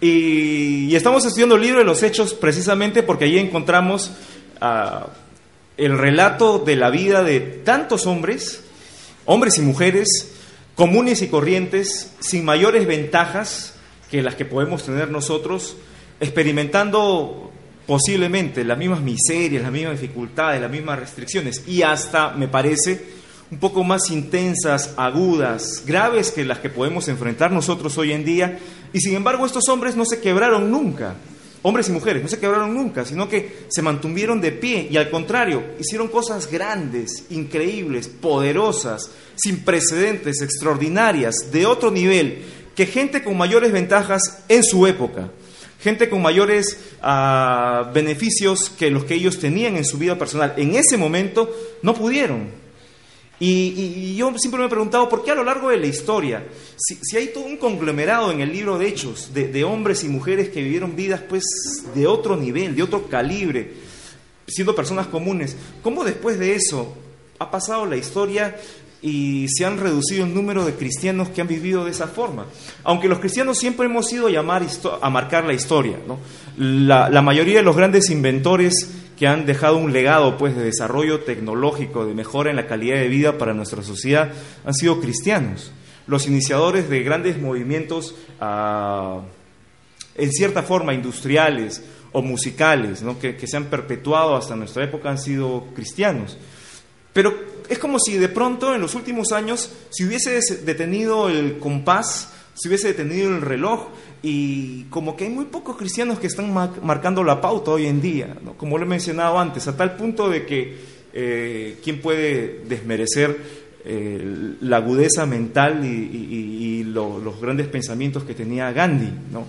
Y, estamos estudiando el libro de los Hechos precisamente porque allí encontramos ah, el relato de la vida de tantos hombres, hombres y mujeres, comunes y corrientes, sin mayores ventajas que las que podemos tener nosotros, experimentando posiblemente las mismas miserias, las mismas dificultades, las mismas restricciones y hasta, me parece, un poco más intensas, agudas, graves que las que podemos enfrentar nosotros hoy en día. Y sin embargo estos hombres no se quebraron nunca, hombres y mujeres, no se quebraron nunca, sino que se mantuvieron de pie y al contrario, hicieron cosas grandes, increíbles, poderosas, sin precedentes, extraordinarias, de otro nivel, que gente con mayores ventajas en su época gente con mayores ah, beneficios que los que ellos tenían en su vida personal. En ese momento no pudieron. Y, yo siempre me he preguntado por qué a lo largo de la historia, si, hay todo un conglomerado en el libro de Hechos de, hombres y mujeres que vivieron vidas pues de otro nivel, de otro calibre, siendo personas comunes, ¿cómo después de eso ha pasado la historia y se han reducido el número de cristianos que han vivido de esa forma? Aunque los cristianos siempre hemos ido a, llamar a marcar la historia, ¿no? la, la mayoría de los grandes inventores que han dejado un legado pues, de desarrollo tecnológico, de mejora en la calidad de vida para nuestra sociedad, han sido cristianos. Los iniciadores de grandes movimientos, ah, en cierta forma, industriales o musicales, que, que se han perpetuado hasta nuestra época, han sido cristianos. Pero es como si de pronto en los últimos años se hubiese detenido el compás, se hubiese detenido el reloj y como que hay muy pocos cristianos que están marcando la pauta hoy en día, como lo he mencionado antes, a tal punto de que eh, quién puede desmerecer eh, la agudeza mental y, los grandes pensamientos que tenía Gandhi. ¿no?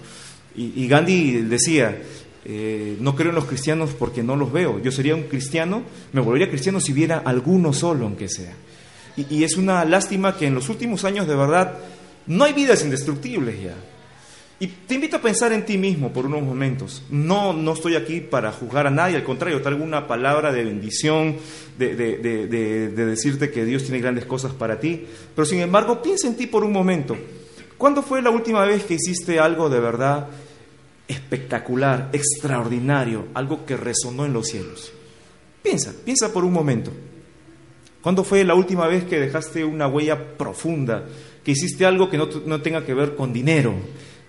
Y, Gandhi decía, eh, no creo en los cristianos porque no los veo, yo sería un cristiano, me volvería cristiano si viera alguno solo, aunque sea. y es una lástima que en los últimos años de verdad no hay vidas indestructibles ya. Y te invito a pensar en ti mismo por unos momentos. No, no estoy aquí para juzgar a nadie, al contrario, traigo una palabra de bendición, de, decirte que Dios tiene grandes cosas para ti. Pero sin embargo, piensa en ti por un momento. ¿Cuándo fue la última vez que hiciste algo de verdad espectacular, extraordinario, algo que resonó en los cielos? Piensa, piensa por un momento. ¿Cuándo fue la última vez que dejaste una huella profunda, que hiciste algo que no, no tenga que ver con dinero?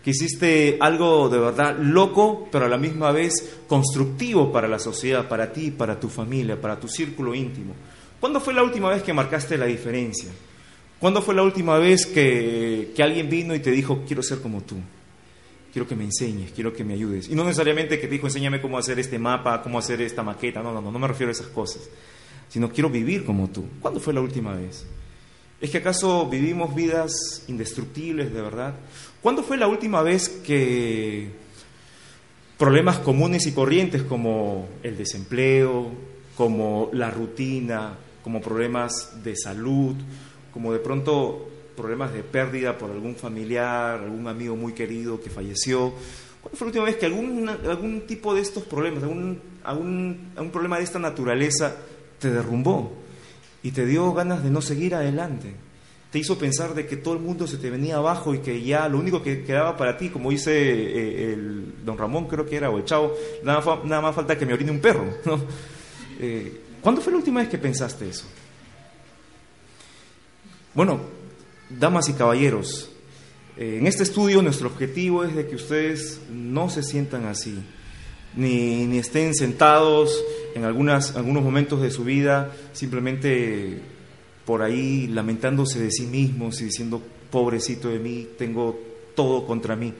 Que hiciste algo de verdad loco, pero a la misma vez constructivo para la sociedad, para ti, para tu familia, para tu círculo íntimo. ¿Cuándo fue la última vez que marcaste la diferencia? ¿Cuándo fue la última vez que, alguien vino y te dijo, quiero ser como tú? Quiero que me enseñes, quiero que me ayudes. Y no necesariamente que te dijo, enséñame cómo hacer este mapa, cómo hacer esta maqueta. No, no, no, no me refiero a esas cosas. Sino quiero vivir como tú. ¿Cuándo fue la última vez? ¿Es que acaso vivimos vidas indestructibles de verdad? ¿Cuándo fue la última vez que problemas comunes y corrientes como el desempleo, como la rutina, como problemas de salud, como de pronto problemas de pérdida por algún familiar, algún amigo muy querido que falleció, ¿Cuándo fue la última vez que algún, algún tipo de estos problemas, algún, algún, algún, problema de esta naturaleza te derrumbó y te dio ganas de no seguir adelante? Te hizo pensar de que todo el mundo se te venía abajo y que ya lo único que quedaba para ti, como dice eh, el don Ramón, creo que era, o el chavo, nada, más falta que me orine un perro. Eh, ¿Cuándo fue la última vez que pensaste eso? Bueno, damas y caballeros, eh, en este estudio nuestro objetivo es de que ustedes no se sientan así, ni, ni estén sentados en algunas, algunos momentos de su vida simplemente por ahí lamentándose de sí mismos y diciendo, pobrecito de mí, tengo todo contra mí.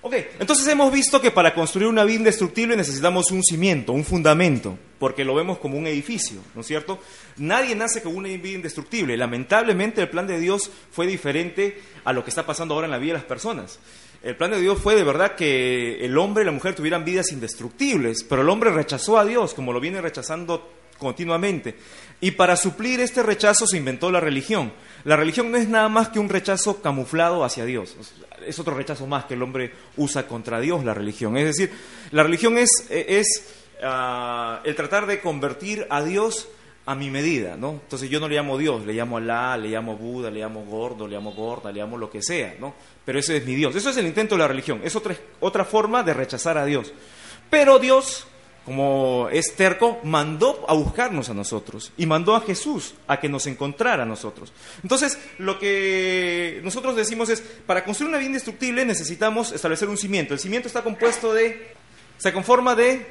Ok, entonces hemos visto que para construir una vida indestructible necesitamos un cimiento, un fundamento, porque lo vemos como un edificio, ¿no es cierto? Nadie nace con una vida indestructible. Lamentablemente el plan de Dios fue diferente a lo que está pasando ahora en la vida de las personas. El plan de Dios fue de verdad que el hombre y la mujer tuvieran vidas indestructibles, pero el hombre rechazó a Dios, como lo viene rechazando continuamente. Y para suplir este rechazo se inventó la religión. La religión no es nada más que un rechazo camuflado hacia Dios. Es otro rechazo más que el hombre usa contra Dios, la religión. Es decir, la religión es, es ah, el tratar de convertir a Dios a mi medida, ¿no? Entonces yo no le llamo Dios, le llamo Alá, le llamo Buda, le llamo gordo, le llamo gorda, le llamo lo que sea, ¿no? Pero ese es mi Dios. Eso es el intento de la religión. Es otra, otra forma de rechazar a Dios. Pero Dios, como es terco, mandó a buscarnos a nosotros y mandó a Jesús a que nos encontrara a nosotros. Entonces, lo que nosotros decimos es, para construir una vida indestructible necesitamos establecer un cimiento. El cimiento está compuesto de, se conforma de,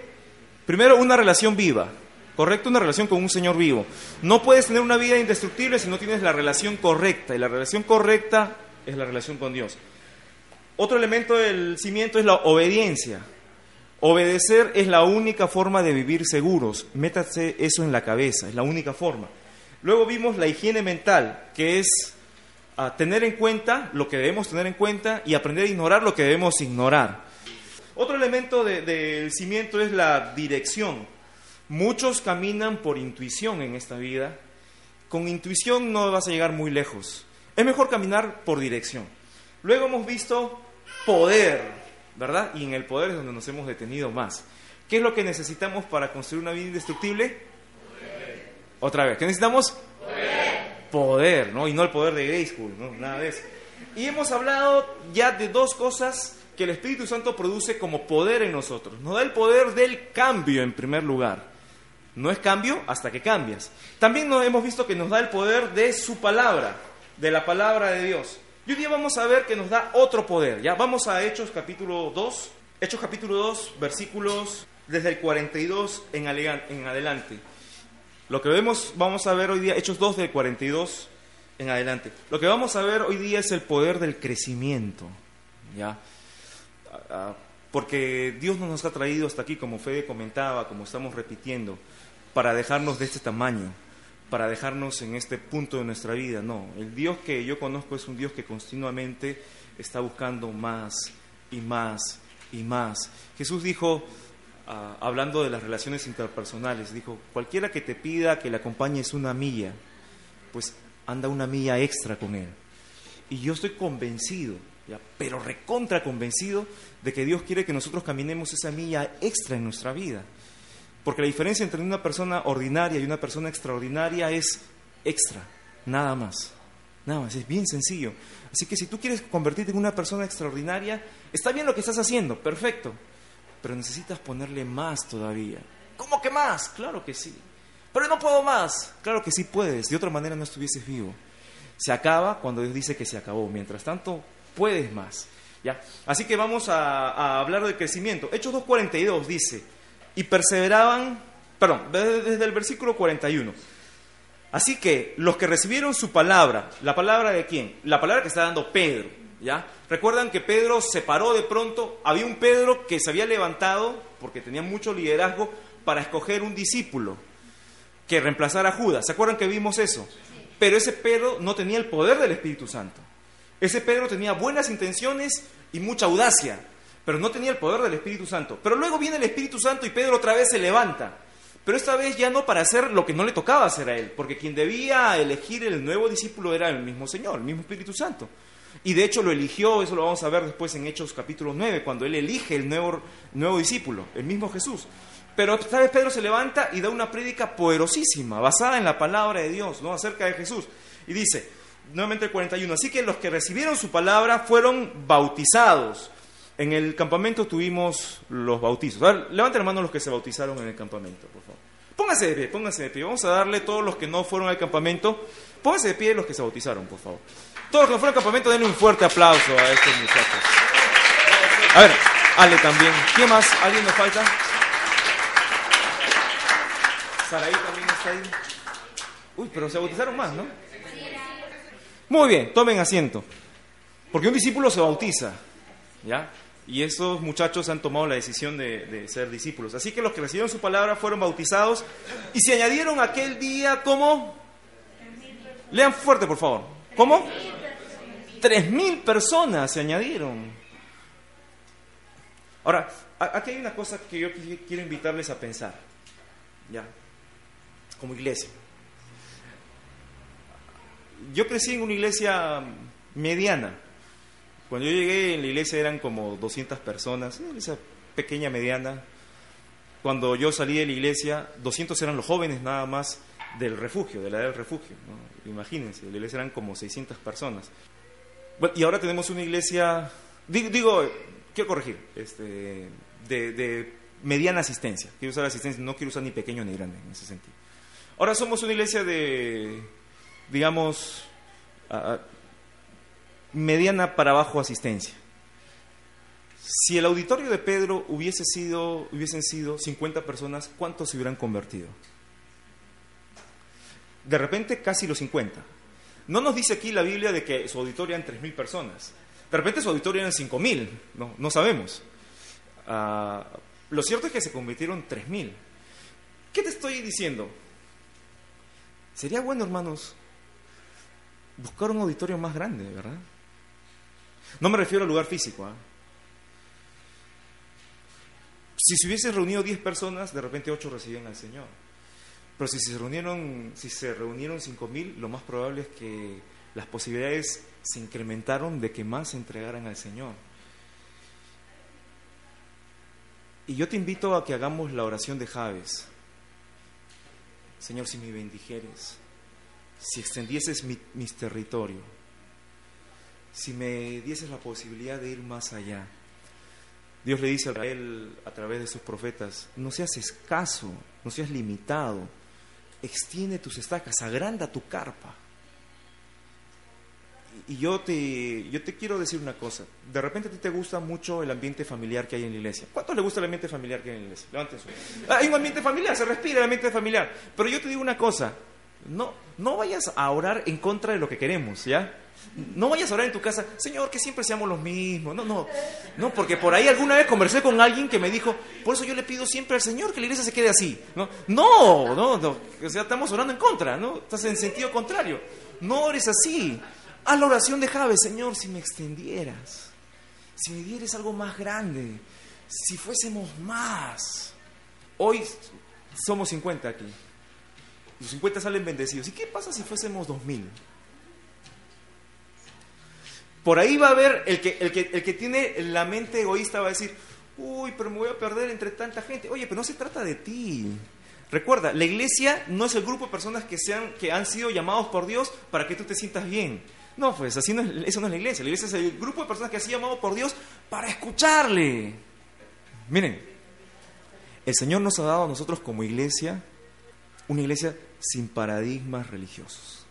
primero, una relación viva. ¿correcto? Una relación con un Señor vivo. No puedes tener una vida indestructible si no tienes la relación correcta, y la relación correcta es la relación con Dios. Otro elemento del cimiento es la obediencia. Obedecer es la única forma de vivir seguros. Métase eso en la cabeza, es la única forma. Luego vimos la higiene mental, que es ah, tener en cuenta lo que debemos tener en cuenta y aprender a ignorar lo que debemos ignorar. Otro elemento del cimiento es la dirección. Muchos caminan por intuición en esta vida. Con intuición no vas a llegar muy lejos. Es mejor caminar por dirección. Luego hemos visto poder, ¿verdad? Y en el poder es donde nos hemos detenido más. ¿Qué es lo que necesitamos para construir una vida indestructible? Poder. Otra vez, ¿qué necesitamos? Poder. Poder, ¿no? Y no el poder de School, ¿no? Nada de eso. Y hemos hablado ya de dos cosas que el Espíritu Santo produce como poder en nosotros. Nos da el poder del cambio en primer lugar. No es cambio hasta que cambias. También nos hemos visto que nos da el poder de su palabra, de la palabra de Dios. Y hoy día vamos a ver que nos da otro poder. Ya vamos a Hechos capítulo 2. Hechos capítulo 2, versículos desde el 42 en, en adelante. Lo que vemos, vamos a ver hoy día, Hechos 2 del 42 en adelante. Lo que vamos a ver hoy día es el poder del crecimiento. ¿ya? Porque Dios no nos ha traído hasta aquí, como Fede comentaba, como estamos repitiendo para dejarnos de este tamaño, para dejarnos en este punto de nuestra vida. No, el Dios que yo conozco es un Dios que continuamente está buscando más y más y más. Jesús dijo, ah, hablando de las relaciones interpersonales, dijo, cualquiera que te pida que le acompañes una milla, pues anda una milla extra con él. Y yo estoy convencido, pero recontra convencido de que Dios quiere que nosotros caminemos esa milla extra en nuestra vida. Porque la diferencia entre una persona ordinaria y una persona extraordinaria es extra, nada más. Nada más, es bien sencillo. Así que si tú quieres convertirte en una persona extraordinaria, está bien lo que estás haciendo, perfecto. Pero necesitas ponerle más todavía. ¿Cómo que más? Claro que sí. Pero no puedo más. Claro que sí puedes. De otra manera no estuvieses vivo. Se acaba cuando Dios dice que se acabó. Mientras tanto, puedes más. ¿Ya? Así que vamos a, a hablar de crecimiento. Hechos 2.42 dice, y perseveraban, perdón, desde, el versículo 41. Así que los que recibieron su palabra, la palabra de quién? La palabra que está dando Pedro, ¿ya? Recuerdan que Pedro se paró de pronto, había un Pedro que se había levantado porque tenía mucho liderazgo para escoger un discípulo que reemplazara a Judas. ¿Se acuerdan que vimos eso? Pero ese Pedro no tenía el poder del Espíritu Santo. Ese Pedro tenía buenas intenciones y mucha audacia pero no tenía el poder del Espíritu Santo. Pero luego viene el Espíritu Santo y Pedro otra vez se levanta. Pero esta vez ya no para hacer lo que no le tocaba hacer a él, porque quien debía elegir el nuevo discípulo era el mismo Señor, el mismo Espíritu Santo. Y de hecho lo eligió, eso lo vamos a ver después en Hechos capítulo 9, cuando él elige el nuevo, nuevo discípulo, el mismo Jesús. Pero esta vez Pedro se levanta y da una prédica poderosísima, basada en la palabra de Dios, ¿no? acerca de Jesús. Y dice, nuevamente el 41, así que los que recibieron su palabra fueron bautizados en el campamento tuvimos los bautizos. A ver, levanten la mano los que se bautizaron en el campamento, por favor. Pónganse de pie, pónganse de pie. Vamos a darle a todos los que no fueron al campamento. Pónganse de pie los que se bautizaron, por favor. Todos los que no fueron al campamento, denle un fuerte aplauso a estos muchachos. A ver, Ale también. ¿Quién más? ¿Alguien nos falta? Saraí también está ahí. Uy, pero se bautizaron más, ¿no? Muy bien, tomen asiento. Porque un discípulo se bautiza, ¿ya? Y esos muchachos han tomado la decisión de, ser discípulos. Así que los que recibieron su palabra fueron bautizados y se añadieron aquel día como... Lean fuerte, por favor. ¿Cómo? Tres mil personas se añadieron. Ahora, aquí hay una cosa que yo quiero invitarles a pensar, ya, como iglesia. Yo crecí en una iglesia mediana, cuando yo llegué en la iglesia eran como 200 personas, esa pequeña, mediana. Cuando yo salí de la iglesia, 200 eran los jóvenes nada más del refugio, de la del refugio. Imagínense, la iglesia eran como 600 personas. Y ahora tenemos una iglesia, digo, quiero corregir, este, de, mediana asistencia. Quiero usar asistencia, no quiero usar ni pequeño ni grande en ese sentido. Ahora somos una iglesia de, digamos, mediana para abajo asistencia. Si el auditorio de Pedro hubiese sido, hubiesen sido 50 personas, ¿cuántos se hubieran convertido? De repente casi los 50. No nos dice aquí la Biblia de que su auditorio eran 3.000 personas. De repente su auditorio eran 5.000, no, no sabemos. Ah, lo cierto es que se convirtieron 3.000. ¿Qué te estoy diciendo? Sería bueno, hermanos, buscar un auditorio más grande, ¿verdad? No me refiero al lugar físico. ¿ah? Si se hubiesen reunido 10 personas, de repente 8 recibían al Señor. Pero si se reunieron, si se reunieron 5000, lo más probable es que las posibilidades se incrementaron de que más se entregaran al Señor. Y yo te invito a que hagamos la oración de Javes. Señor, si me bendijeres, si extendieses mis territorios, si me dieses la posibilidad de ir más allá. Dios le dice a Israel a través de sus profetas, no seas escaso, no seas limitado, extiende tus estacas, agranda tu carpa. Y yo te, yo te quiero decir una cosa, de repente a ti te gusta mucho el ambiente familiar que hay en la iglesia. ¿Cuántos le gusta el ambiente familiar que hay en la iglesia? Levanten su Hay un ambiente familiar, se respira el ambiente familiar. Pero yo te digo una cosa, no, no vayas a orar en contra de lo que queremos, ¿ya? No vayas a orar en tu casa, Señor, que siempre seamos los mismos. No, no, no, porque por ahí alguna vez conversé con alguien que me dijo, por eso yo le pido siempre al Señor que la iglesia se quede así. No, no, no, no o sea, estamos orando en contra, ¿no? Estás en sentido contrario. No ores así. Haz la oración de Jave, Señor, si me extendieras, si me dieras algo más grande, si fuésemos más. Hoy somos 50 aquí. Los 50 salen bendecidos. ¿Y qué pasa si fuésemos 2000? Por ahí va a haber el que, el que, el que tiene la mente egoísta va a decir, uy, pero me voy a perder entre tanta gente. Oye, pero no se trata de ti. Recuerda, la iglesia no es el grupo de personas que, sean, que han sido llamados por Dios para que tú te sientas bien. No, pues así no es, eso no es la iglesia. La iglesia es el grupo de personas que han sido llamados por Dios para escucharle. Miren, el Señor nos ha dado a nosotros como iglesia una iglesia sin paradigmas religiosos.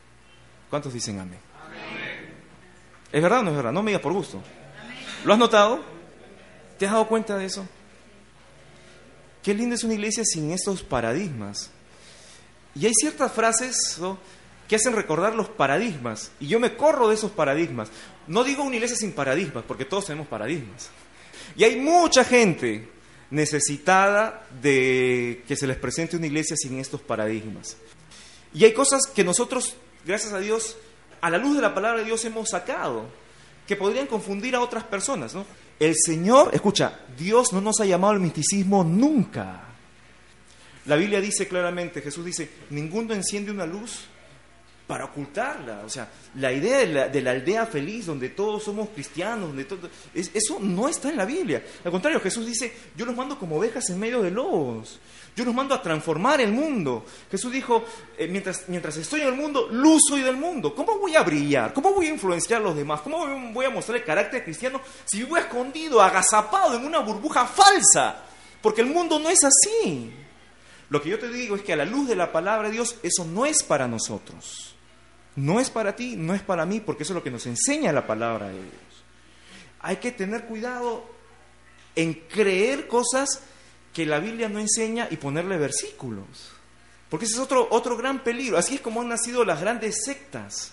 ¿Cuántos dicen amén? ¿Es verdad o no es verdad? No me digas por gusto. ¿Lo has notado? ¿Te has dado cuenta de eso? Qué linda es una iglesia sin estos paradigmas. Y hay ciertas frases que hacen recordar los paradigmas. Y yo me corro de esos paradigmas. No digo una iglesia sin paradigmas, porque todos tenemos paradigmas. Y hay mucha gente necesitada de que se les presente una iglesia sin estos paradigmas. Y hay cosas que nosotros, gracias a Dios, a la luz de la palabra de Dios hemos sacado, que podrían confundir a otras personas. ¿no? El Señor, escucha, Dios no nos ha llamado al misticismo nunca. La Biblia dice claramente, Jesús dice, ninguno enciende una luz para ocultarla. O sea, la idea de la, aldea feliz, donde todos somos cristianos, donde todo, eso no está en la Biblia. Al contrario, Jesús dice, yo los mando como ovejas en medio de lobos. Yo los mando a transformar el mundo. Jesús dijo, eh, mientras, mientras estoy en el mundo, luz soy del mundo. ¿Cómo voy a brillar? ¿Cómo voy a influenciar a los demás? ¿Cómo voy a mostrar el carácter cristiano si vivo escondido, agazapado en una burbuja falsa? Porque el mundo no es así. Lo que yo te digo es que a la luz de la palabra de Dios, eso no es para nosotros. No es para ti, no es para mí, porque eso es lo que nos enseña la palabra de Dios. Hay que tener cuidado en creer cosas que la Biblia no enseña y ponerle versículos. Porque ese es otro, otro gran peligro. Así es como han nacido las grandes sectas.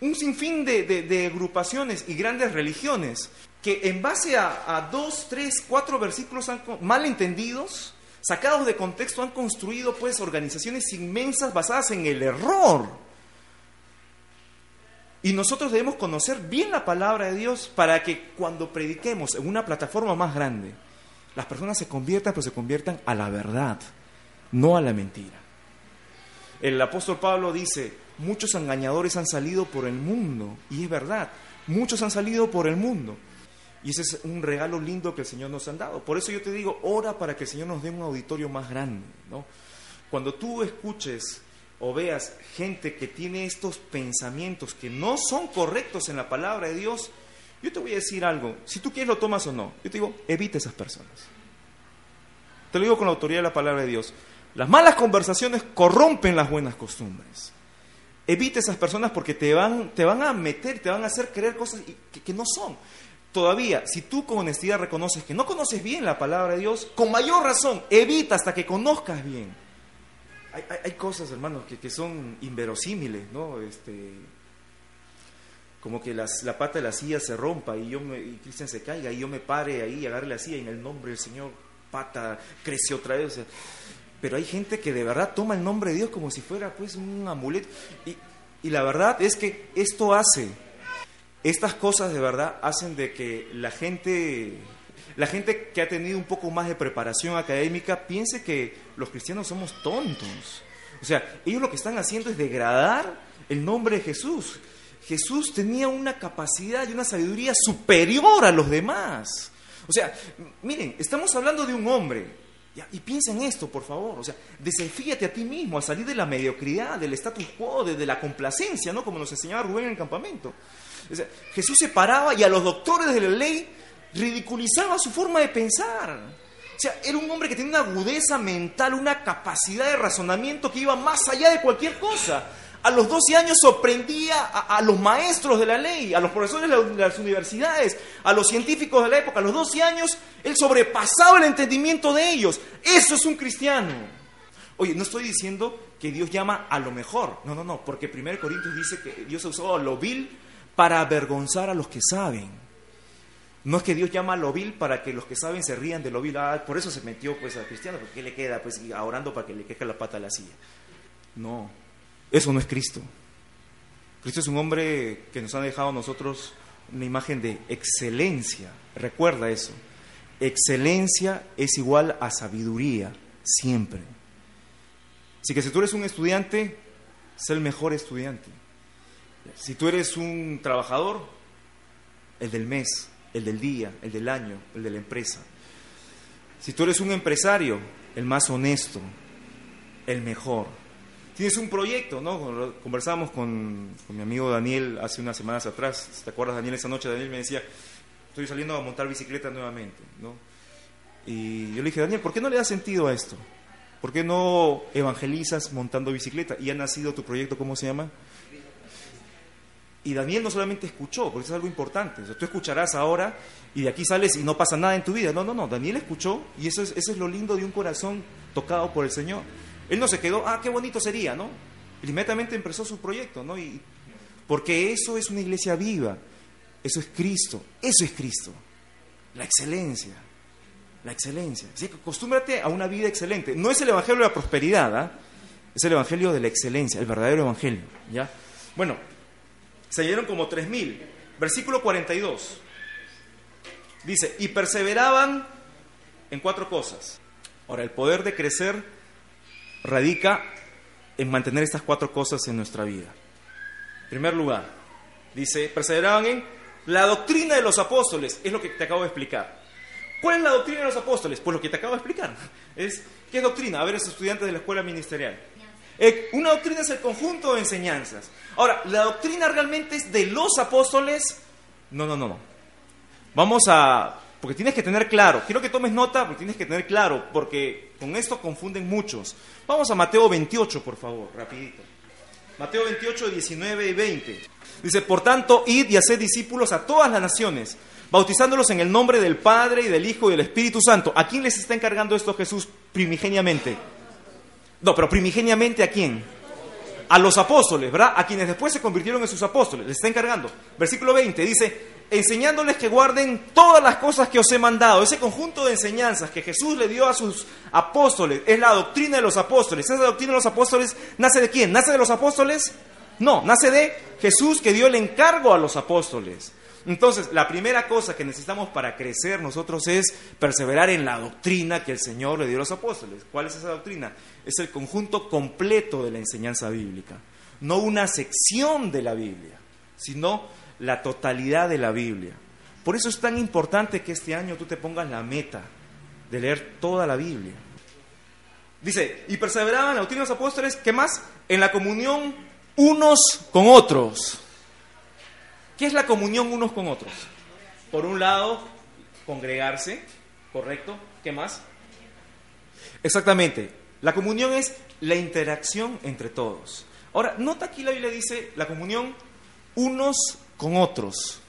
Un sinfín de, agrupaciones y grandes religiones que en base a, dos, tres, cuatro versículos mal entendidos, sacados de contexto, han construido pues organizaciones inmensas basadas en el error. Y nosotros debemos conocer bien la palabra de Dios para que cuando prediquemos en una plataforma más grande, las personas se conviertan, pero se conviertan a la verdad, no a la mentira. El apóstol Pablo dice, muchos engañadores han salido por el mundo, y es verdad, muchos han salido por el mundo. Y ese es un regalo lindo que el Señor nos ha dado. Por eso yo te digo, ora para que el Señor nos dé un auditorio más grande. ¿no? Cuando tú escuches o veas gente que tiene estos pensamientos que no son correctos en la palabra de Dios, yo te voy a decir algo, si tú quieres lo tomas o no, yo te digo, evita esas personas. Te lo digo con la autoridad de la palabra de Dios. Las malas conversaciones corrompen las buenas costumbres. Evita esas personas porque te van, te van a meter, te van a hacer creer cosas que, que no son. Todavía, si tú con honestidad reconoces que no conoces bien la palabra de Dios, con mayor razón, evita hasta que conozcas bien hay, cosas, hermanos, que, son inverosímiles, ¿no? Este, como que la pata de la silla se rompa y yo y Cristian se caiga y yo me pare ahí y agarre la silla y en el nombre del Señor, pata, crece otra vez. pero hay gente que de verdad toma el nombre de Dios como si fuera pues un amuleto. Y, y la verdad es que esto hace, estas cosas de verdad hacen de que la gente la gente que ha tenido un poco más de preparación académica piense que los cristianos somos tontos. O sea, ellos lo que están haciendo es degradar el nombre de Jesús. Jesús tenía una capacidad y una sabiduría superior a los demás. O sea, miren, estamos hablando de un hombre. Y piensa en esto, por favor. O sea, desafíate a ti mismo a salir de la mediocridad, del status quo, de, la complacencia, ¿no? Como nos enseñaba Rubén en el campamento. O sea, Jesús se paraba y a los doctores de la ley ridiculizaba su forma de pensar. O sea, era un hombre que tenía una agudeza mental, una capacidad de razonamiento que iba más allá de cualquier cosa. A los 12 años sorprendía a, los maestros de la ley, a los profesores de las universidades, a los científicos de la época. A los 12 años él sobrepasaba el entendimiento de ellos. Eso es un cristiano. Oye, no estoy diciendo que Dios llama a lo mejor. No, no, no, porque 1 Corintios dice que Dios ha usado lo vil para avergonzar a los que saben. No es que Dios llama a lo vil para que los que saben se rían de lo vil. Ah, por eso se metió pues a cristiano, porque ¿qué le queda? Pues orando para que le queje la pata a la silla. No, eso no es Cristo. Cristo es un hombre que nos ha dejado a nosotros una imagen de excelencia. Recuerda eso. Excelencia es igual a sabiduría, siempre. Así que si tú eres un estudiante, sé el mejor estudiante. Si tú eres un trabajador, el del mes el del día, el del año, el de la empresa. Si tú eres un empresario, el más honesto, el mejor. Tienes un proyecto, ¿no? Conversamos con, mi amigo Daniel hace unas semanas atrás. ¿Te acuerdas, Daniel? Esa noche Daniel me decía, estoy saliendo a montar bicicleta nuevamente, ¿no? Y yo le dije, Daniel, ¿por qué no le das sentido a esto? ¿Por qué no evangelizas montando bicicleta? ¿Y ha nacido tu proyecto, cómo se llama? Y Daniel no solamente escuchó, porque eso es algo importante. tú escucharás ahora y de aquí sales y no pasa nada en tu vida. No, no, no. Daniel escuchó y eso es, lo lindo de un corazón tocado por el Señor. Él no se quedó, ah, qué bonito sería, ¿no? Inmediatamente empezó su proyecto, ¿no? Y, porque eso es una iglesia viva. Eso es Cristo. Eso es Cristo. La excelencia. La excelencia. Así que acostúmbrate a una vida excelente. No es el evangelio de la prosperidad, ¿ah? Es el evangelio de la excelencia, el verdadero evangelio, ¿ya? Bueno, se dieron como tres mil. Versículo 42. Dice, y perseveraban en cuatro cosas. Ahora, el poder de crecer radica en mantener estas cuatro cosas en nuestra vida. En primer lugar, dice, perseveraban en la doctrina de los apóstoles, es lo que te acabo de explicar. ¿Cuál es la doctrina de los apóstoles? Pues lo que te acabo de explicar. Es, ¿Qué es doctrina? A ver, esos estudiantes de la escuela ministerial. Eh, una doctrina es el conjunto de enseñanzas. Ahora, ¿la doctrina realmente es de los apóstoles? No, no, no. Vamos a... Porque tienes que tener claro, quiero que tomes nota, porque tienes que tener claro, porque con esto confunden muchos. Vamos a Mateo 28, por favor, rapidito. Mateo 28, 19 y 20. Dice, por tanto, id y haced discípulos a todas las naciones, bautizándolos en el nombre del Padre y del Hijo y del Espíritu Santo. ¿A quién les está encargando esto Jesús primigeniamente? No, pero primigeniamente a quién? A los apóstoles, ¿verdad? A quienes después se convirtieron en sus apóstoles. Les está encargando. Versículo 20 dice, enseñándoles que guarden todas las cosas que os he mandado. Ese conjunto de enseñanzas que Jesús le dio a sus apóstoles es la doctrina de los apóstoles. Esa doctrina de los apóstoles nace de quién? ¿Nace de los apóstoles? No, nace de Jesús que dio el encargo a los apóstoles. Entonces, la primera cosa que necesitamos para crecer nosotros es perseverar en la doctrina que el Señor le dio a los apóstoles. ¿Cuál es esa doctrina? Es el conjunto completo de la enseñanza bíblica. No una sección de la Biblia, sino la totalidad de la Biblia. Por eso es tan importante que este año tú te pongas la meta de leer toda la Biblia. Dice, y perseveraban la doctrina de los apóstoles, ¿qué más? En la comunión unos con otros. ¿Qué es la comunión unos con otros? Por un lado, congregarse, ¿correcto? ¿Qué más? Exactamente. La comunión es la interacción entre todos. Ahora, nota aquí la Biblia dice la comunión unos con otros.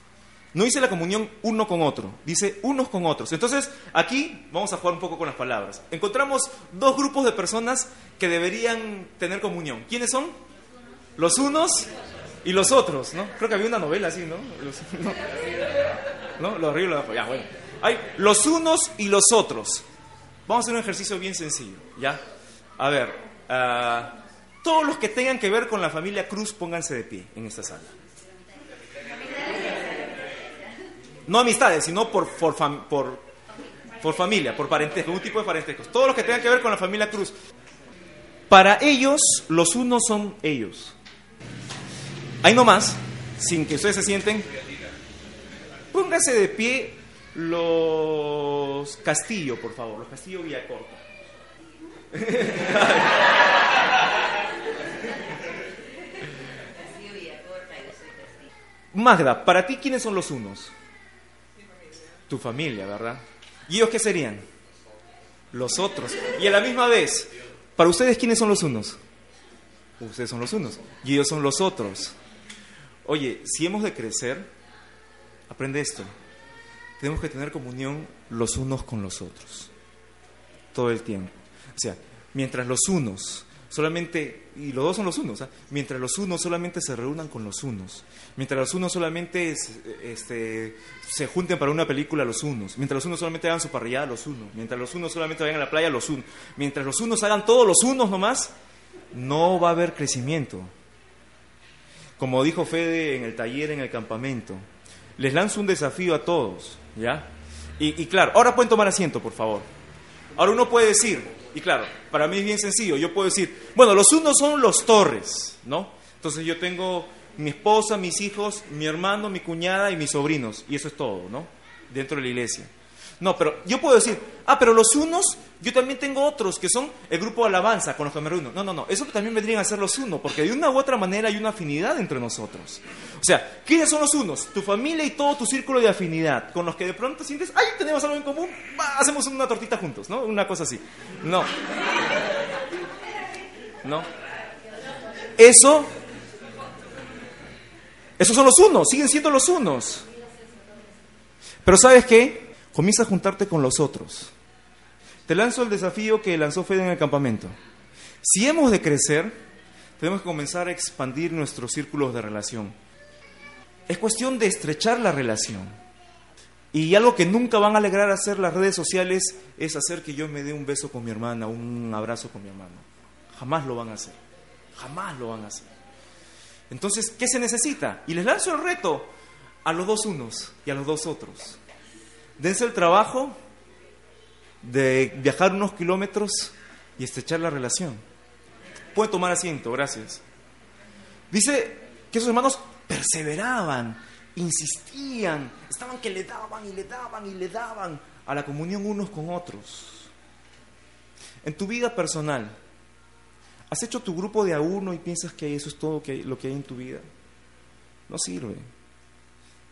No dice la comunión uno con otro, dice unos con otros. Entonces, aquí vamos a jugar un poco con las palabras. Encontramos dos grupos de personas que deberían tener comunión. ¿Quiénes son? Los unos y los otros, ¿no? Creo que había una novela así, ¿no? Los, ¿no? ¿No? Los arriba los. Ya, bueno. Hay los unos y los otros. Vamos a hacer un ejercicio bien sencillo, ¿ya? A ver, uh, todos los que tengan que ver con la familia Cruz, pónganse de pie en esta sala. No amistades, sino por, por, por, por familia, por parentesco, un tipo de parentesco. Todos los que tengan que ver con la familia Cruz. Para ellos, los unos son ellos. Ahí nomás, sin que ustedes se sienten, póngase de pie los Castillo, por favor, los Castillo Villacorta. Magda, para ti, ¿quiénes son los unos? Tu familia, ¿verdad? ¿Y ellos qué serían? Los otros. Y a la misma vez, para ustedes, ¿quiénes son los unos? Ustedes son los unos. Y ellos son los otros. Oye, si hemos de crecer, aprende esto. Tenemos que tener comunión los unos con los otros. Todo el tiempo. O sea, mientras los unos solamente, y los dos son los unos, ¿ah? mientras los unos solamente se reúnan con los unos, mientras los unos solamente este, se junten para una película los unos, mientras los unos solamente hagan su parrillada los unos, mientras los unos solamente vayan a la playa los unos, mientras los unos hagan todos los unos nomás, no va a haber crecimiento. Como dijo Fede en el taller, en el campamento, les lanzo un desafío a todos, ¿ya? Y, y claro, ahora pueden tomar asiento, por favor. Ahora uno puede decir, y claro, para mí es bien sencillo. Yo puedo decir, bueno, los unos son los Torres, ¿no? Entonces yo tengo mi esposa, mis hijos, mi hermano, mi cuñada y mis sobrinos. Y eso es todo, ¿no? Dentro de la iglesia. No, pero yo puedo decir, ah, pero los unos, yo también tengo otros que son el grupo de alabanza con los que me reúno. No, no, no, eso también vendrían a ser los unos, porque de una u otra manera hay una afinidad entre nosotros. O sea, ¿quiénes son los unos? Tu familia y todo tu círculo de afinidad, con los que de pronto sientes, ay, tenemos algo en común, hacemos una tortita juntos, ¿no? Una cosa así. No. No. Eso, esos son los unos, siguen siendo los unos. Pero ¿sabes qué? Comienza a juntarte con los otros. Te lanzo el desafío que lanzó Fede en el campamento. Si hemos de crecer, tenemos que comenzar a expandir nuestros círculos de relación. Es cuestión de estrechar la relación. Y algo que nunca van a alegrar hacer las redes sociales es hacer que yo me dé un beso con mi hermana, un abrazo con mi hermano. Jamás lo van a hacer. Jamás lo van a hacer. Entonces, ¿qué se necesita? Y les lanzo el reto a los dos unos y a los dos otros. Dense el trabajo de viajar unos kilómetros y estrechar la relación. Puede tomar asiento, gracias. Dice que esos hermanos perseveraban, insistían, estaban que le daban y le daban y le daban a la comunión unos con otros. En tu vida personal, ¿has hecho tu grupo de a uno y piensas que eso es todo lo que hay en tu vida? No sirve.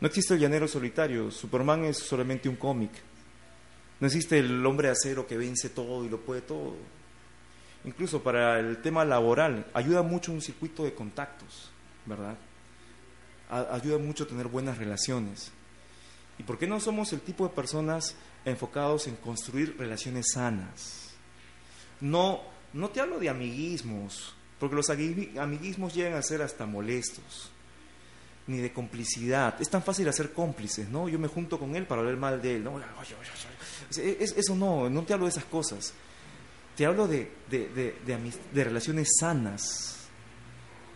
No existe el llanero solitario, Superman es solamente un cómic. No existe el hombre acero que vence todo y lo puede todo. Incluso para el tema laboral, ayuda mucho un circuito de contactos, ¿verdad? ayuda mucho tener buenas relaciones. ¿Y por qué no somos el tipo de personas enfocados en construir relaciones sanas? No, no te hablo de amiguismos, porque los amiguismos llegan a ser hasta molestos ni de complicidad. Es tan fácil hacer cómplices, ¿no? Yo me junto con él para hablar mal de él, ¿no? eso no, no te hablo de esas cosas. Te hablo de, de, de, de, relaciones sanas,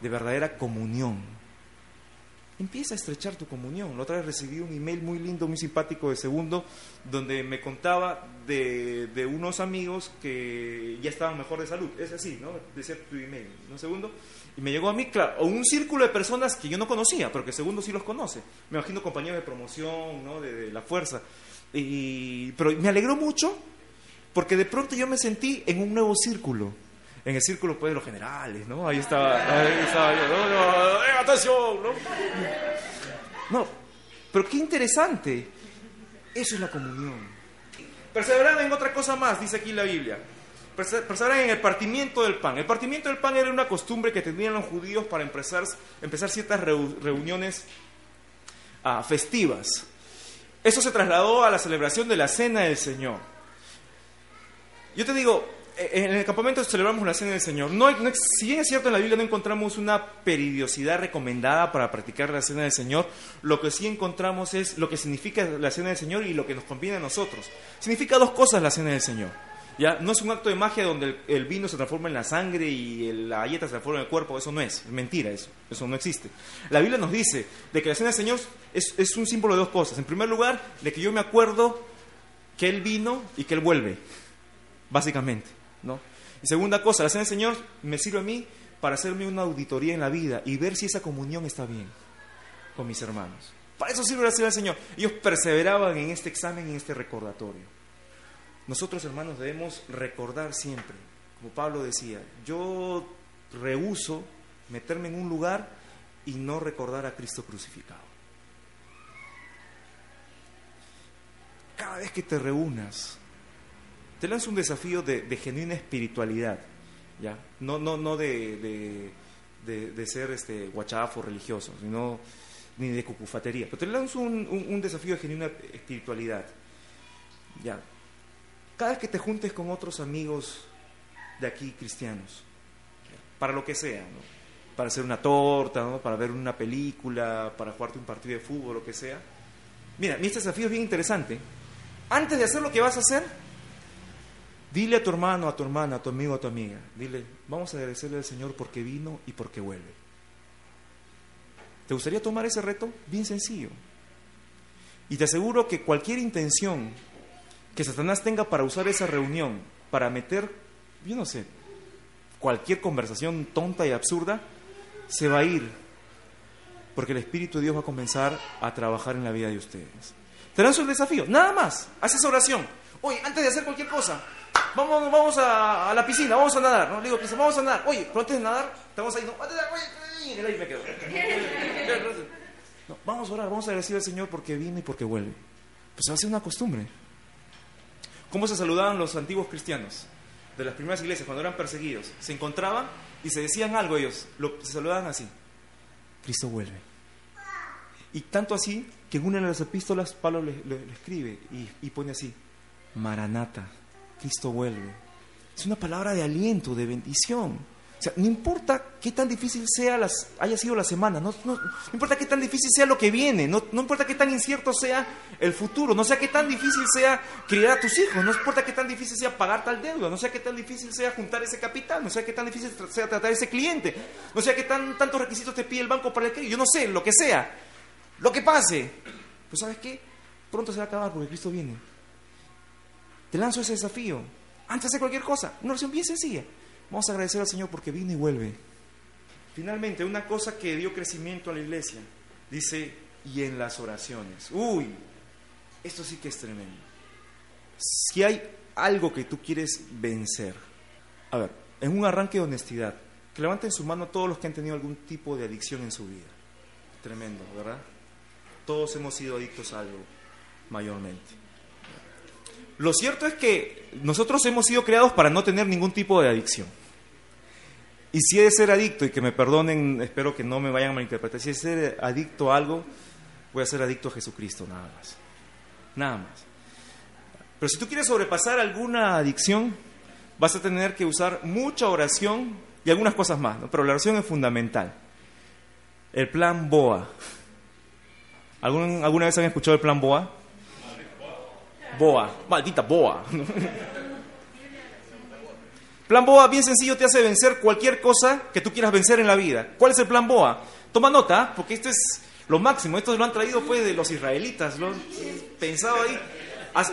de verdadera comunión. Empieza a estrechar tu comunión. La otra vez recibí un email muy lindo, muy simpático de segundo, donde me contaba de, unos amigos que ya estaban mejor de salud. Es así, ¿no? Decía tu email. ¿No? Segundo, y me llegó a mí, claro, un círculo de personas que yo no conocía, pero que segundo sí los conoce. Me imagino compañeros de promoción, ¿no? de, la fuerza. Y, pero me alegró mucho Porque de pronto yo me sentí en un nuevo círculo. En el círculo pues, de los generales, ¿no? Ahí estaba, ahí estaba yo, no, eh, atención, ¿no? No, pero qué interesante. Eso es la comunión. Perseveraban en otra cosa más, dice aquí la Biblia. Perseveraban en el partimiento del pan. El partimiento del pan era una costumbre que tenían los judíos para empezar, empezar ciertas reuniones ah, festivas. Eso se trasladó a la celebración de la Cena del Señor. Yo te digo, eh, en el campamento celebramos la Cena del Señor. No, si bien es cierto, en la Biblia no encontramos una peridiosidad recomendada para practicar la Cena del Señor, lo que sí encontramos es lo que significa la Cena del Señor y lo que nos conviene a nosotros. Significa dos cosas la Cena del Señor. ¿Ya? No es un acto de magia donde el, vino se transforma en la sangre y la galleta se transforma en el cuerpo, eso no es, es mentira eso, eso no existe. La Biblia nos dice de que la Cena del Señor es, un símbolo de dos cosas. En primer lugar, de que yo me acuerdo que Él vino y que Él vuelve, básicamente. ¿no? Y segunda cosa, la cena del Señor me sirve a mí para hacerme una auditoría en la vida y ver si esa comunión está bien con mis hermanos. Para eso sirve la cena del Señor. Ellos perseveraban en este examen, en este recordatorio. Nosotros, hermanos, debemos recordar siempre, como Pablo decía, yo rehuso meterme en un lugar y no recordar a Cristo crucificado. Cada vez que te reúnas te lanzo un desafío de, genuina espiritualidad, ¿ya? No, no, no de, de, ser este, guachafo religioso, sino, ni de cucufatería, pero te lanzo un, desafío de genuina espiritualidad, ¿ya? Cada vez que te juntes con otros amigos de aquí cristianos, para lo que sea, para hacer una torta, para ver una película, para jugarte un partido de fútbol, lo que sea. Mira, mi este desafío es bien interesante. Antes de hacer lo que vas a hacer, Dile a tu hermano, a tu hermana, a tu amigo, a tu amiga, dile, vamos a agradecerle al Señor porque vino y porque vuelve. ¿Te gustaría tomar ese reto? Bien sencillo. Y te aseguro que cualquier intención que Satanás tenga para usar esa reunión, para meter, yo no sé, cualquier conversación tonta y absurda, se va a ir. Porque el Espíritu de Dios va a comenzar a trabajar en la vida de ustedes. Te lanzo el desafío, nada más, haces oración. Oye, antes de hacer cualquier cosa, vamos, vamos a, la piscina, vamos a nadar. ¿no? Le digo, pues, vamos a nadar. Oye, pero antes de nadar, estamos ahí, no, ahí me quedo. vamos a orar, vamos a agradecer al Señor porque viene y porque vuelve. Pues va a ser una costumbre. ¿Cómo se saludaban los antiguos cristianos de las primeras iglesias cuando eran perseguidos? Se encontraban y se decían algo ellos, se saludaban así. Cristo vuelve. Y tanto así que en una de las epístolas Pablo le, escribe y pone así, Maranata, Cristo vuelve. Es una palabra de aliento, de bendición. No importa qué tan difícil sea las, haya sido la semana, no, importa qué tan difícil sea lo que viene, no, importa qué tan incierto sea el futuro, no sea qué tan difícil sea criar a tus hijos, no importa qué tan difícil sea pagar tal deuda, no sea qué tan difícil sea juntar ese capital, no sea qué tan difícil sea tratar ese cliente, no sea qué tan, tantos requisitos te pide el banco para el crédito, yo no sé, lo que sea, lo que pase. Pues sabes qué, pronto se va a acabar porque Cristo viene. Te lanzo ese desafío. Antes de cualquier cosa, una oración bien sencilla. Vamos a agradecer al Señor porque vino y vuelve. Finalmente, una cosa que dio crecimiento a la iglesia, dice, y en las oraciones. Uy, esto sí que es tremendo. Si hay algo que tú quieres vencer, a ver, en un arranque de honestidad, que levanten su mano todos los que han tenido algún tipo de adicción en su vida. Tremendo, ¿verdad? Todos hemos sido adictos a algo, mayormente. Lo cierto es que nosotros hemos sido creados para no tener ningún tipo de adicción. Y si he de ser adicto, y que me perdonen, espero que no me vayan a malinterpretar, si he de ser adicto a algo, voy a ser adicto a Jesucristo, nada más. Nada más. Pero si tú quieres sobrepasar alguna adicción, vas a tener que usar mucha oración y algunas cosas más, pero la oración es fundamental. El plan BOA. ¿Alguna vez han escuchado el plan BOA? Boa, maldita boa. Plan BOA, bien sencillo, te hace vencer cualquier cosa que tú quieras vencer en la vida. ¿Cuál es el plan BOA? Toma nota, porque esto es lo máximo. Esto lo han traído pues de los israelitas, lo han pensado ahí.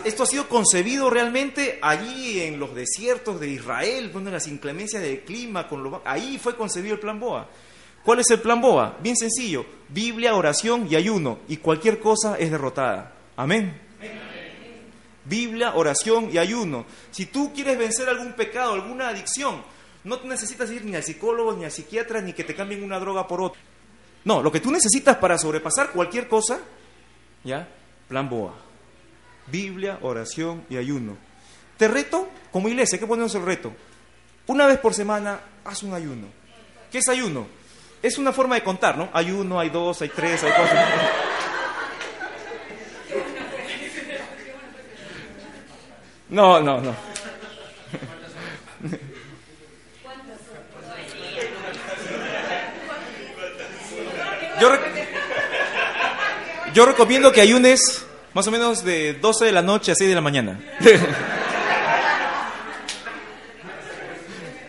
Esto ha sido concebido realmente allí en los desiertos de Israel, donde las inclemencias del clima, con lo, ahí fue concebido el plan BOA. ¿Cuál es el plan BOA? Bien sencillo, Biblia, oración y ayuno, y cualquier cosa es derrotada. Amén. Biblia, oración y ayuno. Si tú quieres vencer algún pecado, alguna adicción, no necesitas ir ni al psicólogo, ni al psiquiatra, ni que te cambien una droga por otra. No, lo que tú necesitas para sobrepasar cualquier cosa, ¿ya? Plan BOA. Biblia, oración y ayuno. Te reto, como iglesia, ¿qué ponemos el reto? Una vez por semana, haz un ayuno. ¿Qué es ayuno? Es una forma de contar, ¿no? Hay uno, hay dos, hay tres, hay cuatro. No, no, no. Yo, yo recomiendo que ayunes más o menos de 12 de la noche a 6 de la mañana.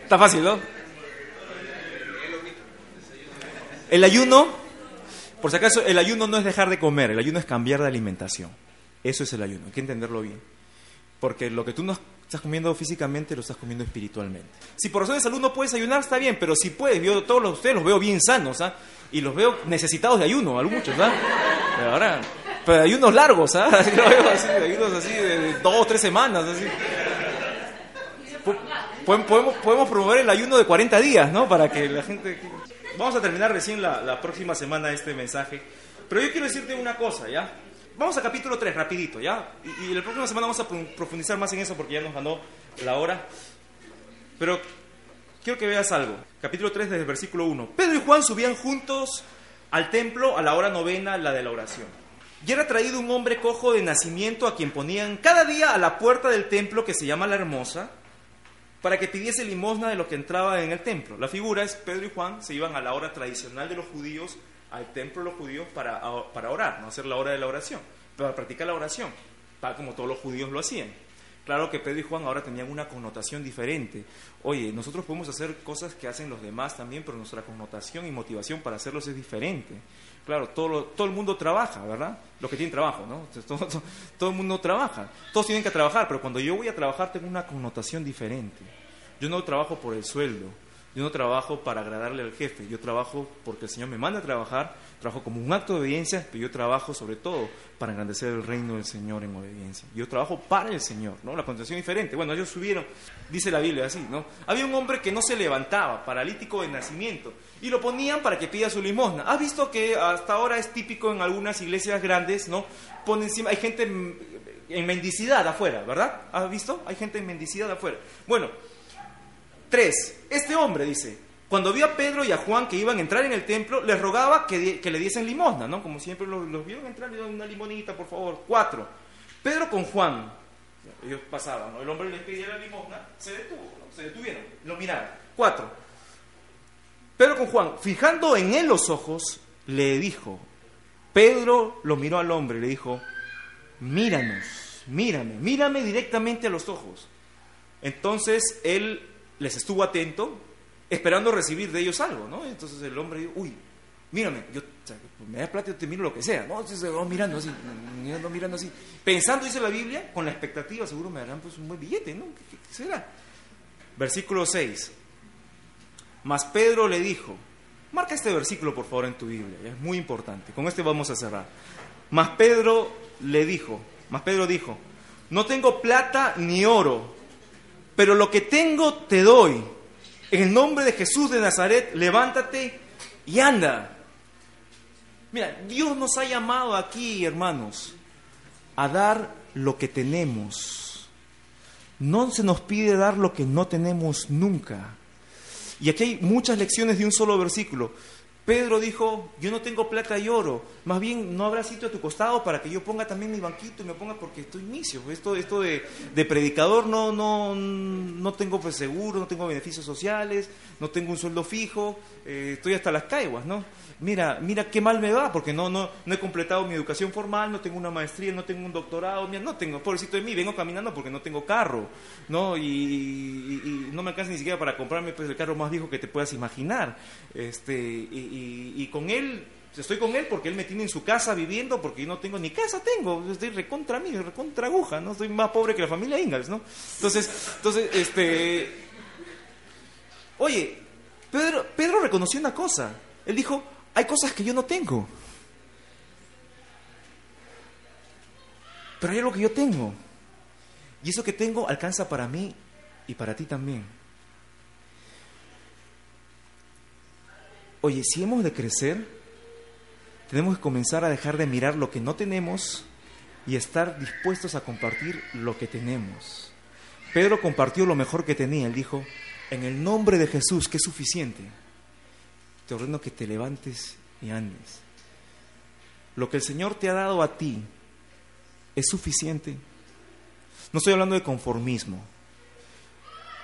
Está fácil, ¿no? El ayuno, por si acaso, el ayuno no es dejar de comer, el ayuno es cambiar de alimentación. Eso es el ayuno, hay que entenderlo bien. Porque lo que tú no estás comiendo físicamente lo estás comiendo espiritualmente. Si por razón de salud no puedes ayunar, está bien, pero si puedes, yo todos los, ustedes los veo bien sanos, ¿ah? Y los veo necesitados de ayuno, muchos, ¿ah? Pero ahora, pero ayunos largos, ¿ah? veo así, ayunos así de, dos o tres semanas, así. Podemos, promover el ayuno de 40 días, ¿no? Para que la gente... Vamos a terminar recién la próxima semana este mensaje. Pero yo quiero decirte una cosa, ¿ya? Vamos a capítulo 3, rapidito, ¿ya? Y, la próxima semana vamos a profundizar más en eso porque ya nos ganó la hora. Pero quiero que veas algo. Capítulo 3, desde el versículo 1. Pedro y Juan subían juntos al templo a la hora novena, la de la oración. Y era traído un hombre cojo de nacimiento a quien ponían cada día a la puerta del templo que se llama la Hermosa, para que pidiese limosna de lo que entraba en el templo. La figura es Pedro y Juan se iban a la hora tradicional de los judíos al templo los judíos para, para orar, no hacer la hora de la oración, para practicar la oración, tal como todos los judíos lo hacían. Claro que Pedro y Juan ahora tenían una connotación diferente. Oye, nosotros podemos hacer cosas que hacen los demás también, pero nuestra connotación y motivación para hacerlos es diferente. Claro, todo, todo el mundo trabaja, ¿verdad? Los que tienen trabajo, ¿no? Todo, todo el mundo trabaja. Todos tienen que trabajar, pero cuando yo voy a trabajar tengo una connotación diferente. Yo no trabajo por el sueldo, yo no trabajo para agradarle al jefe, yo trabajo porque el Señor me manda a trabajar, trabajo como un acto de obediencia, pero yo trabajo sobre todo para engrandecer el reino del Señor en obediencia. Yo trabajo para el Señor, ¿no? La concepción es diferente. Bueno, ellos subieron, dice la Biblia así, ¿no? Había un hombre que no se levantaba, paralítico de nacimiento, y lo ponían para que pida su limosna. ¿Has visto que hasta ahora es típico en algunas iglesias grandes, ¿no? Pone encima, hay gente en mendicidad afuera, ¿verdad? ¿Has visto? Hay gente en mendicidad afuera. Bueno, Tres, este hombre dice, cuando vio a Pedro y a Juan que iban a entrar en el templo, les rogaba que, le diesen limosna, ¿no? Como siempre los, vieron entrar, le dieron una limonita, por favor. Cuatro, Pedro con Juan, ellos pasaban, ¿no? El hombre les pedía la limosna, se detuvo, se detuvieron, lo miraron. Cuatro, Pedro con Juan, fijando en él los ojos, le dijo, Pedro lo miró al hombre le dijo, míranos, mírame, mírame directamente a los ojos. Entonces él les estuvo atento, esperando recibir de ellos algo, ¿no? Entonces el hombre dijo, uy, mírame, yo, me das plata, yo te miro lo que sea, ¿no? Entonces vamos mirando así, mirando, mirando así. Pensando, dice la Biblia, con la expectativa, seguro me darán pues un buen billete, ¿no? ¿Qué, será? Versículo 6. Mas Pedro le dijo, marca este versículo por favor en tu Biblia, es muy importante, con este vamos a cerrar. Mas Pedro le dijo, mas Pedro dijo, no tengo plata ni oro, pero lo que tengo te doy. En el nombre de Jesús de Nazaret, levántate y anda. Mira, Dios nos ha llamado aquí, hermanos, a dar lo que tenemos. No se nos pide dar lo que no tenemos nunca. Y aquí hay muchas lecciones de un solo versículo. Pedro dijo, yo no tengo plata y oro, más bien no habrá sitio a tu costado para que yo ponga también mi banquito y me ponga porque estoy inicio. Esto, esto de, predicador no, no, no tengo pues, seguro, no tengo beneficios sociales, no tengo un sueldo fijo, eh, estoy hasta las caiguas, ¿no? mira, mira qué mal me va, porque no, no, no he completado mi educación formal, no tengo una maestría, no tengo un doctorado, mira, no tengo, pobrecito de mí, vengo caminando porque no tengo carro, ¿no? Y, no me alcanza ni siquiera para comprarme pues, el carro más viejo que te puedas imaginar. Este, y, con él estoy con él porque él me tiene en su casa viviendo, porque yo no tengo ni casa, tengo, estoy recontra mí, recontra aguja, ¿no? Estoy más pobre que la familia Ingalls, ¿no? Entonces, entonces, este, oye, Pedro, Pedro reconoció una cosa, él dijo, hay cosas que yo no tengo. Pero hay algo que yo tengo. Y eso que tengo alcanza para mí y para ti también. Oye, si hemos de crecer, tenemos que comenzar a dejar de mirar lo que no tenemos y estar dispuestos a compartir lo que tenemos. Pedro compartió lo mejor que tenía. Él dijo, en el nombre de Jesús, que es suficiente, te ordeno que te levantes y andes. Lo que el Señor te ha dado a ti es suficiente. No estoy hablando de conformismo,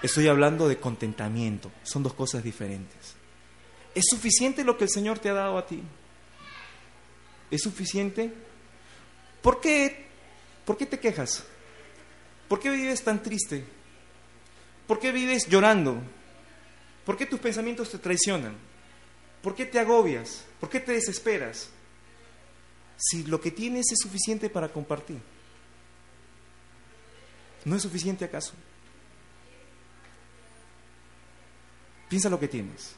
estoy hablando de contentamiento. Son dos cosas diferentes. ¿Es suficiente lo que el Señor te ha dado a ti? ¿Es suficiente? ¿Por qué, ¿Por qué te quejas? ¿Por qué vives tan triste? ¿Por qué vives llorando? ¿Por qué tus pensamientos te traicionan? ¿Por qué te agobias? ¿Por qué te desesperas? Si lo que tienes es suficiente para compartir. ¿No es suficiente acaso? Piensa lo que tienes.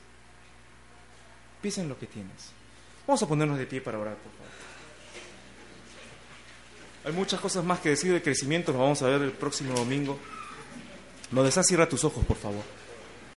Piensa en lo que tienes. Vamos a ponernos de pie para orar, por favor. Hay muchas cosas más que decir de crecimiento, lo vamos a ver el próximo domingo. No desas cierra tus ojos, por favor.